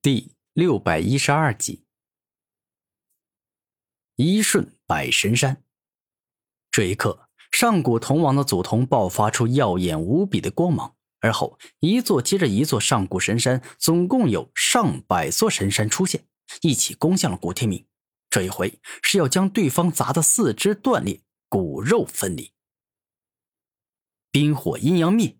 第六百一十二集，一瞬百神山。这一刻，上古铜王的祖铜爆发出耀眼无比的光芒，而后一座接着一座上古神山，总共有上百座神山出现，一起攻向了古天明。这一回是要将对方砸得四肢断裂，骨肉分离。冰火阴阳灭。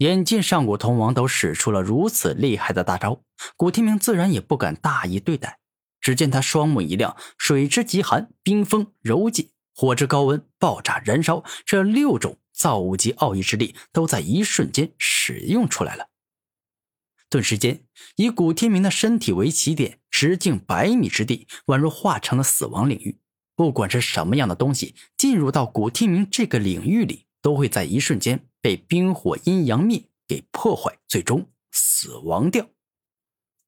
眼见上古铜王都使出了如此厉害的大招，古天明自然也不敢大意对待。只见他双目一亮，水之极寒、冰封、柔寂、火之高温、爆炸、燃烧，这六种造物级奥义之力都在一瞬间使用出来了。顿时间，以古天明的身体为起点，直径百米之地宛如化成了死亡领域。不管是什么样的东西进入到古天明这个领域里，都会在一瞬间。被冰火阴阳灭给破坏，最终死亡掉。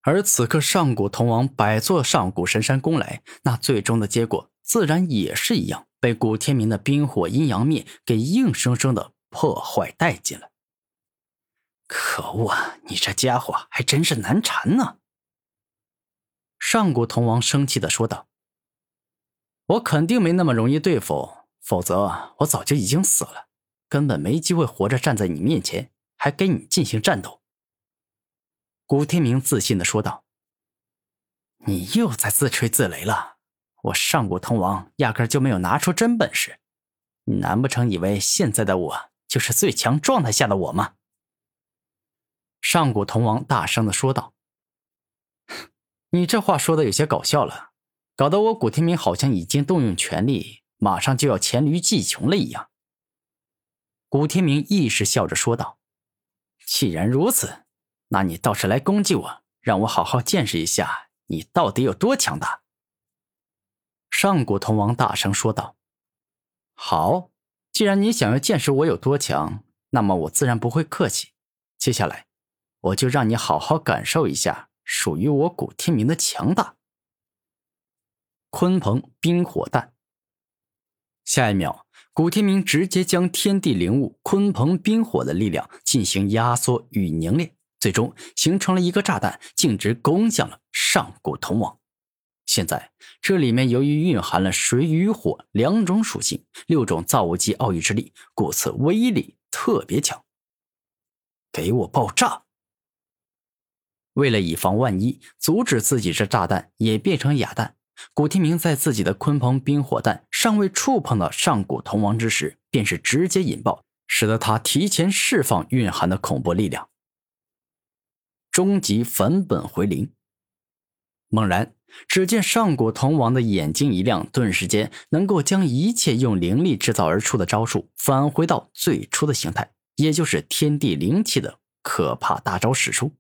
而此刻上古铜王百座上古神山攻来，那最终的结果自然也是一样，被古天明的冰火阴阳灭给硬生生的破坏殆尽了。可恶啊！你这家伙还真是难缠呢！上古铜王生气的说道：“我肯定没那么容易对付，否则我早就已经死了。”根本没机会活着站在你面前，还跟你进行战斗。”古天明自信的说道。“你又在自吹自擂了，我上古铜王压根就没有拿出真本事，你难不成以为现在的我就是最强状态下的我吗？”上古铜王大声的说道。“你这话说的有些搞笑了，搞得我古天明好像已经动用全力，马上就要黔驴技穷了一样。”古天明亦是笑着说道：“既然如此，那你倒是来攻击我，让我好好见识一下你到底有多强大。”上古铜王大声说道：“好，既然你想要见识我有多强，那么我自然不会客气。接下来，我就让你好好感受一下属于我古天明的强大。”鲲鹏冰火弹，下一秒。古天明直接将天地灵物鲲鹏冰火的力量进行压缩与凝练，最终形成了一个炸弹，径直攻向了上古铜王。现在这里面由于蕴含了水与火两种属性，六种造物级奥义之力，故此威力特别强。给我爆炸！为了以防万一，阻止自己这炸弹也变成哑弹。古天明在自己的鲲鹏冰火弹尚未触碰到上古铜王之时，便是直接引爆，使得他提前释放蕴含的恐怖力量。终极返本回灵。猛然，只见上古铜王的眼睛一亮，顿时间能够将一切用灵力制造而出的招数返回到最初的形态，也就是天地灵气的可怕大招使出。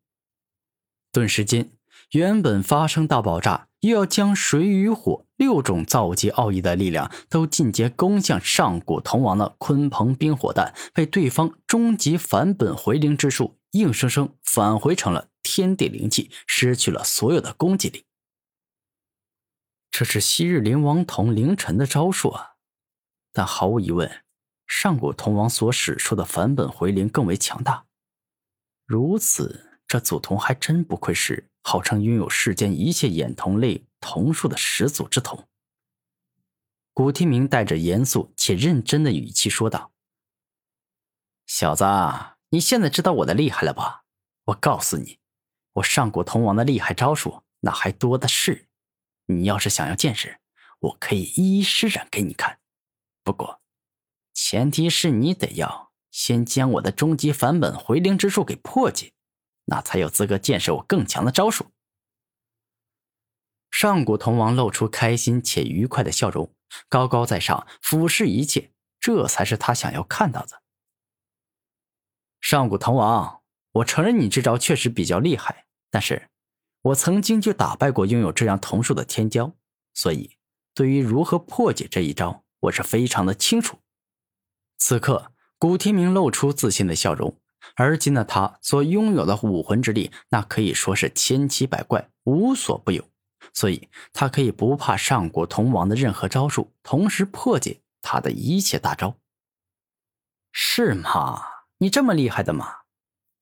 顿时间，原本发生大爆炸。又要将水与火六种造极奥义的力量都进阶攻向上古铜王的鲲鹏冰火弹，被对方终极返本回灵之术硬生生返回成了天地灵气，失去了所有的攻击力。这是昔日灵王统凌晨的招数啊！但毫无疑问，上古铜王所使出的返本回灵更为强大。如此，这祖铜还真不愧是。号称拥有世间一切眼瞳类瞳术的始祖之瞳。古天明带着严肃且认真的语气说道：“小子，你现在知道我的厉害了吧？我告诉你，我上古铜王的厉害招数那还多的是。你要是想要见识，我可以一一施展给你看。不过，前提是你得要先将我的终极返本回灵之术给破解。”那才有资格见识我更强的招数。上古铜王露出开心且愉快的笑容，高高在上，俯视一切，这才是他想要看到的。上古铜王，我承认你这招确实比较厉害，但是，我曾经就打败过拥有这样瞳术的天骄，所以对于如何破解这一招，我是非常的清楚。此刻，古天明露出自信的笑容。而今的他所拥有的武魂之力，那可以说是千奇百怪，无所不有。所以，他可以不怕上古铜王的任何招数，同时破解他的一切大招。是吗？你这么厉害的吗？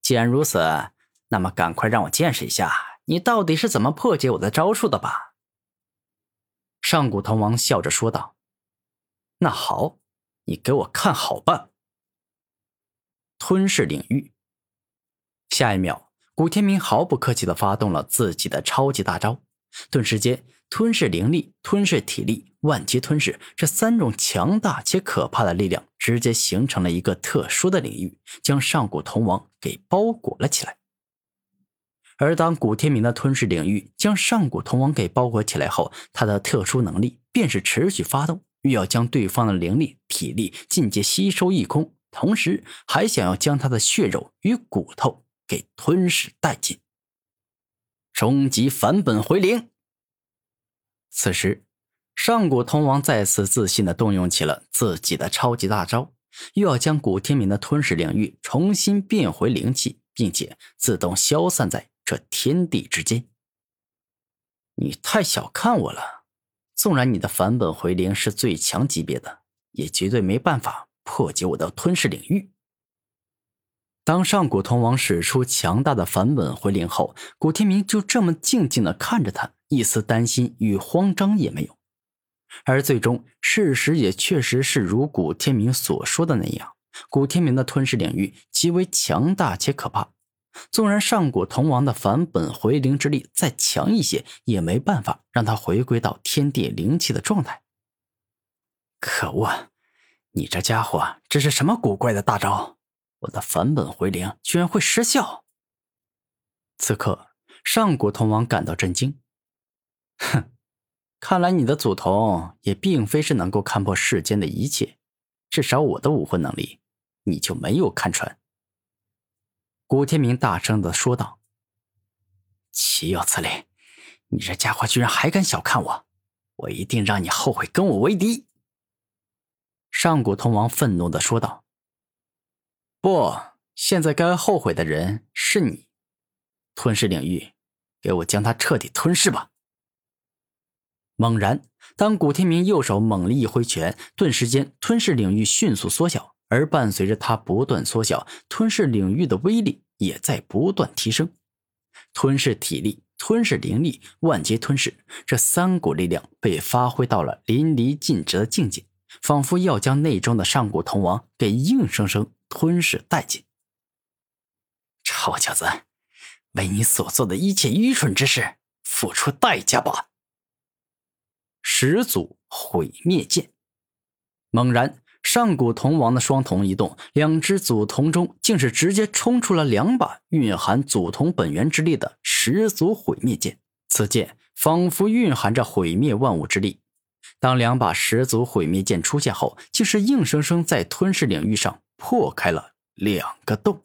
既然如此，那么赶快让我见识一下，你到底是怎么破解我的招数的吧。”上古铜王笑着说道：“那好，你给我看好吧。”吞噬领域。下一秒，古天明毫不客气的发动了自己的超级大招，顿时间，吞噬灵力、吞噬体力、万劫吞噬这三种强大且可怕的力量，直接形成了一个特殊的领域，将上古铜王给包裹了起来。而当古天明的吞噬领域将上古铜王给包裹起来后，他的特殊能力便是持续发动，欲要将对方的灵力、体力尽皆吸收一空。同时还想要将他的血肉与骨头给吞噬殆尽，终极返本回灵。此时，上古通王再次自信的动用起了自己的超级大招，又要将古天明的吞噬领域重新变回灵气，并且自动消散在这天地之间。你太小看我了，纵然你的返本回灵是最强级别的，也绝对没办法。破解我的吞噬领域。当上古铜王使出强大的返本回灵后，古天明就这么静静的看着他，一丝担心与慌张也没有。而最终，事实也确实是如古天明所说的那样，古天明的吞噬领域极为强大且可怕。纵然上古铜王的返本回灵之力再强一些，也没办法让他回归到天地灵气的状态。可恶！你这家伙，这是什么古怪的大招？我的返本回灵居然会失效！此刻，上古铜王感到震惊。哼，看来你的祖宗也并非是能够看破世间的一切，至少我的武魂能力，你就没有看穿。古天明大声的说道：“岂有此理！你这家伙居然还敢小看我，我一定让你后悔跟我为敌！”上古通王愤怒的说道：“不，现在该后悔的人是你。吞噬领域，给我将他彻底吞噬吧！”猛然，当古天明右手猛力一挥拳，顿时间吞噬领域迅速缩小，而伴随着他不断缩小，吞噬领域的威力也在不断提升。吞噬体力、吞噬灵力、万劫吞噬，这三股力量被发挥到了淋漓尽致的境界。仿佛要将内中的上古铜王给硬生生吞噬殆尽。臭小子，为你所做的一切愚蠢之事付出代价吧！始祖毁灭剑。猛然，上古铜王的双瞳一动，两只祖瞳中竟是直接冲出了两把蕴含祖瞳本源之力的始祖毁灭剑。此剑仿佛蕴含着毁灭万物之力。当两把始祖毁灭剑出现后，竟是硬生生在吞噬领域上破开了两个洞。